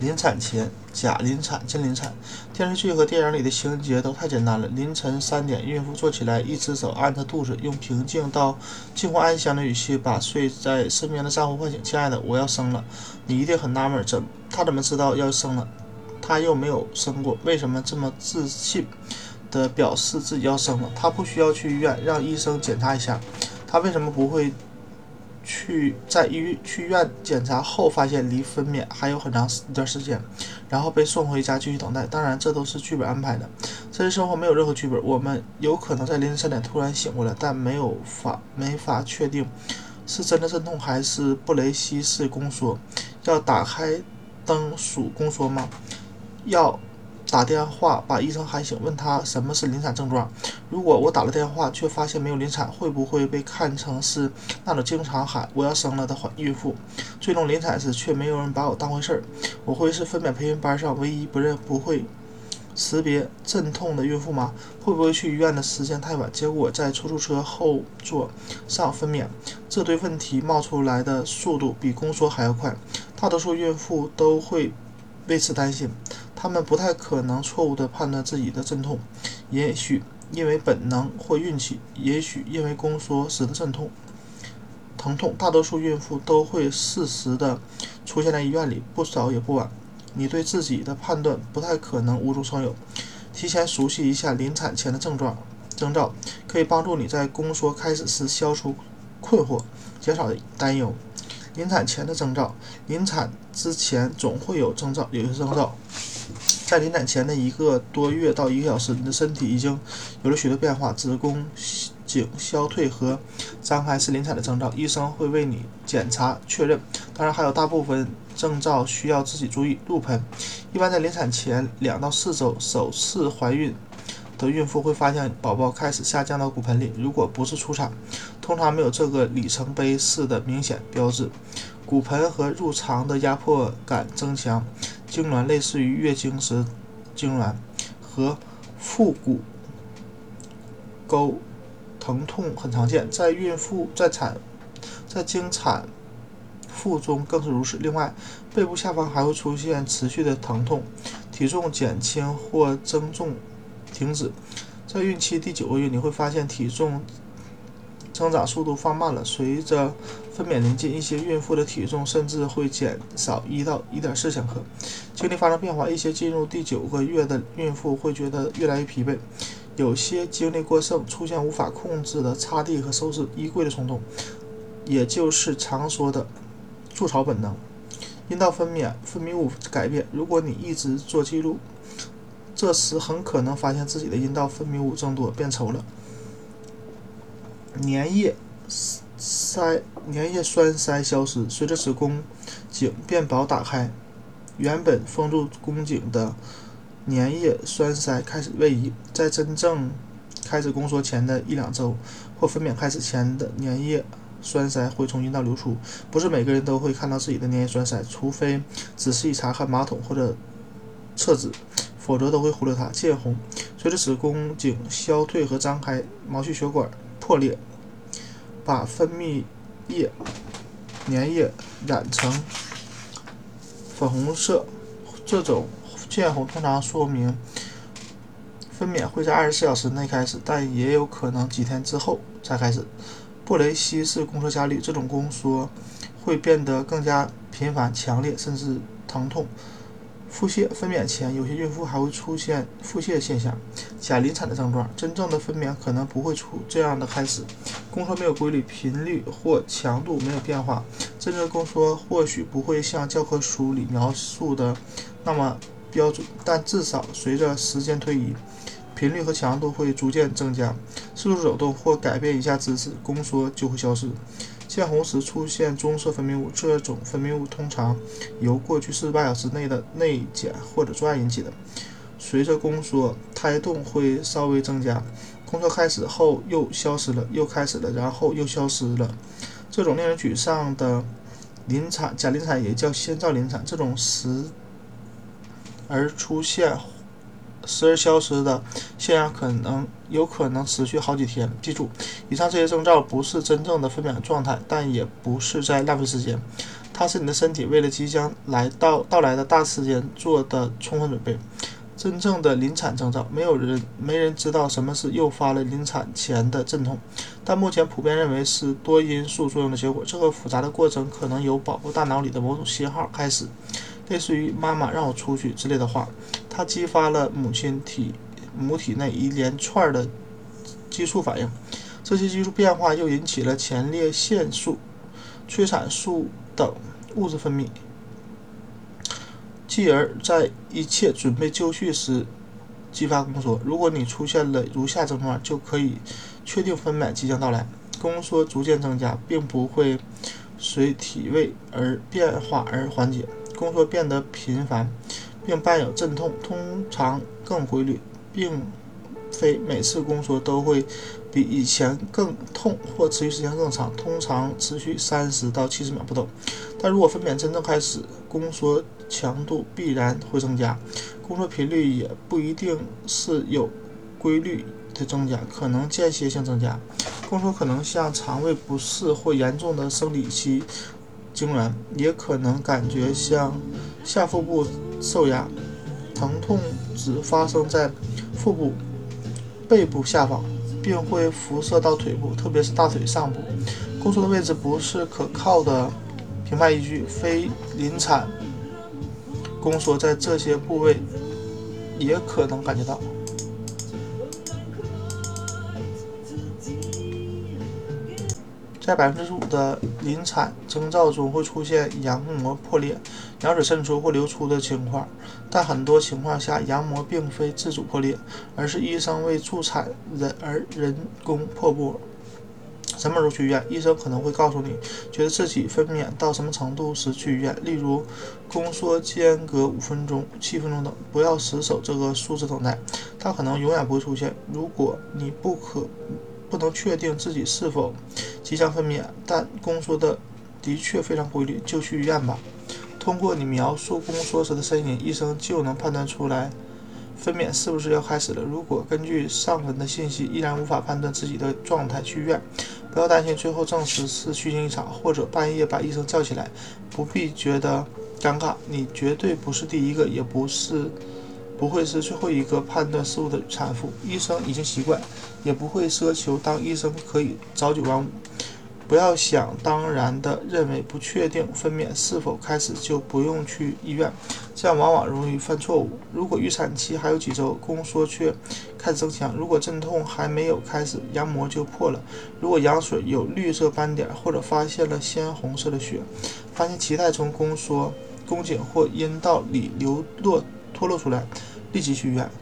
临产前、假临产、真临产，电视剧和电影里的情节都太简单了。凌晨三点，孕妇坐起来，一只手按着肚子，用平静到近乎安详的语气把睡在身边的丈夫唤醒：“亲爱的，我要生了。”你一定很纳闷，怎她怎么知道要生了？她又没有生过，为什么这么自信的表示自己要生了？她不需要去医院让医生检查一下，她为什么不会？去在医去医院检查后，发现离分娩还有很长一段时间，然后被送回家继续等待。当然，这都是剧本安排的。真实生活没有任何剧本。我们有可能在凌晨三点突然醒过来，但没有法没法确定是真的阵痛还是布雷西式宫缩。要打开灯数宫缩吗？要。打电话把医生喊醒，问他什么是临产症状。如果我打了电话却发现没有临产，会不会被看成是那种经常喊我要生了的孕妇？最终临产时却没有人把我当回事儿，我会是分娩培训班上唯一不认不会识别阵痛的孕妇吗？会不会去医院的时间太晚，结果在出租车后座上分娩？这堆问题冒出来的速度比宫缩还要快，大多数孕妇都会为此担心。他们不太可能错误地判断自己的阵痛，也许因为本能或运气，也许因为宫缩时的阵痛、疼痛。大多数孕妇都会适时地出现在医院里，不早也不晚。你对自己的判断不太可能无中生有。提前熟悉一下临产前的症状征兆，可以帮助你在宫缩开始时消除困惑，减少担忧。临产前的征兆，临产之前总会有征兆，有些征兆。在临产前的一个多月到一个小时，你的身体已经有了许多变化。子宫颈消退和张开是临产的征兆，医生会为你检查确认。当然，还有大部分征兆需要自己注意。入盆，一般在临产前两到四周，首次怀孕的孕妇会发现宝宝开始下降到骨盆里。如果不是初产，通常没有这个里程碑式的明显标志。骨盆和入肠的压迫感增强。痉挛类似于月经时痉挛，和腹股沟疼痛很常见，在孕妇在产在经产妇中更是如此。另外，背部下方还会出现持续的疼痛，体重减轻或增重停止。在孕期第九个月，你会发现体重。增长速度放慢了。随着分娩临近，一些孕妇的体重甚至会减少一到一点四千克。精力发生变化，一些进入第九个月的孕妇会觉得越来越疲惫，有些精力过剩，出现无法控制的擦地和收拾衣柜的冲动，也就是常说的筑巢本能。阴道分娩分泌物改变，如果你一直做记录，这时很可能发现自己的阴道分泌物增多变稠了。粘液塞粘液栓塞消失，随着子宫颈变薄打开，原本封住宫颈的粘液栓塞开始位移。在真正开始宫缩前的一两周或分娩开始前的粘液栓塞会从阴道流出。不是每个人都会看到自己的粘液栓塞，除非仔细查看马桶或者厕纸，否则都会忽略它。见红，随着子宫颈消退和张开，毛细血管。破裂，把分泌液粘液染成粉红色。这种见红通常说明分娩会在二十四小时内开始，但也有可能几天之后才开始。布雷西式宫缩加力，这种宫缩会变得更加频繁、强烈，甚至疼痛。腹泻，分娩前有些孕妇还会出现腹泻现象。假临产的症状，真正的分娩可能不会出这样的开始。宫缩没有规律，频率或强度没有变化。真正的宫缩或许不会像教科书里描述的那么标准，但至少随着时间推移，频率和强度会逐渐增加。适度走动或改变一下姿势，宫缩就会消失。见红时出现棕色分泌物，这种分泌物通常由过去四十八小时内的内检或者做案引起的。随着宫缩，胎动会稍微增加。宫缩开始后又消失了，又开始了，然后又消失了。这种令人沮丧的临产、假临产也叫先兆临产，这种时而出现。时而消失的现象可能有可能持续好几天。记住，以上这些征兆不是真正的分娩状态，但也不是在浪费时间。它是你的身体为了即将来到到来的大事件做的充分准备。真正的临产征兆，没有人没人知道什么是诱发了临产前的阵痛，但目前普遍认为是多因素作用的结果。这个复杂的过程可能由保护大脑里的某种信号开始，类似于“妈妈让我出去”之类的话，它激发了母亲体母体内一连串的激素反应，这些激素变化又引起了前列腺素、催产素等物质分泌。继而在一切准备就绪时激发宫缩。如果你出现了如下症状，就可以确定分娩即将到来。宫缩逐渐增加，并不会随体位而变化而缓解。宫缩变得频繁，并伴有阵痛，通常更规律，并非每次宫缩都会比以前更痛或持续时间更长，通常持续三十到七十秒不等。但如果分娩真正开始，宫缩强度必然会增加，宫缩频率也不一定是有规律的增加，可能间歇性增加。宫缩可能像肠胃不适或严重的生理期痉挛，也可能感觉像下腹部受压，疼痛只发生在腹部、背部下方，并会辐射到腿部，特别是大腿上部。宫缩的位置不是可靠的评判依据，非临产。宫缩在这些部位也可能感觉到，在百分之五的临产征兆中会出现羊膜破裂、羊水渗出或流出的情况，但很多情况下羊膜并非自主破裂，而是医生为助产人而人工破布。什么时候去医院？医生可能会告诉你，觉得自己分娩到什么程度时去医院，例如宫缩间隔五分钟、七分钟等。不要死守这个数字等待，它可能永远不会出现。如果你不可不能确定自己是否即将分娩，但宫缩的的确非常规律，就去医院吧。通过你描述宫缩时的身影，医生就能判断出来。分娩是不是要开始了？如果根据上文的信息依然无法判断自己的状态，去医院。不要担心最后证实是虚惊一场，或者半夜把医生叫起来，不必觉得尴尬。你绝对不是第一个，也不是不会是最后一个判断事物的产妇。医生已经习惯，也不会奢求当医生可以朝九晚五。不要想当然的认为不确定分娩是否开始就不用去医院，这样往往容易犯错误。如果预产期还有几周，宫缩却开始增强；如果阵痛还没有开始，羊膜就破了；如果羊水有绿色斑点，或者发现了鲜红色的血，发现脐带从宫缩、宫颈或阴道里流落脱落出来，立即去医院。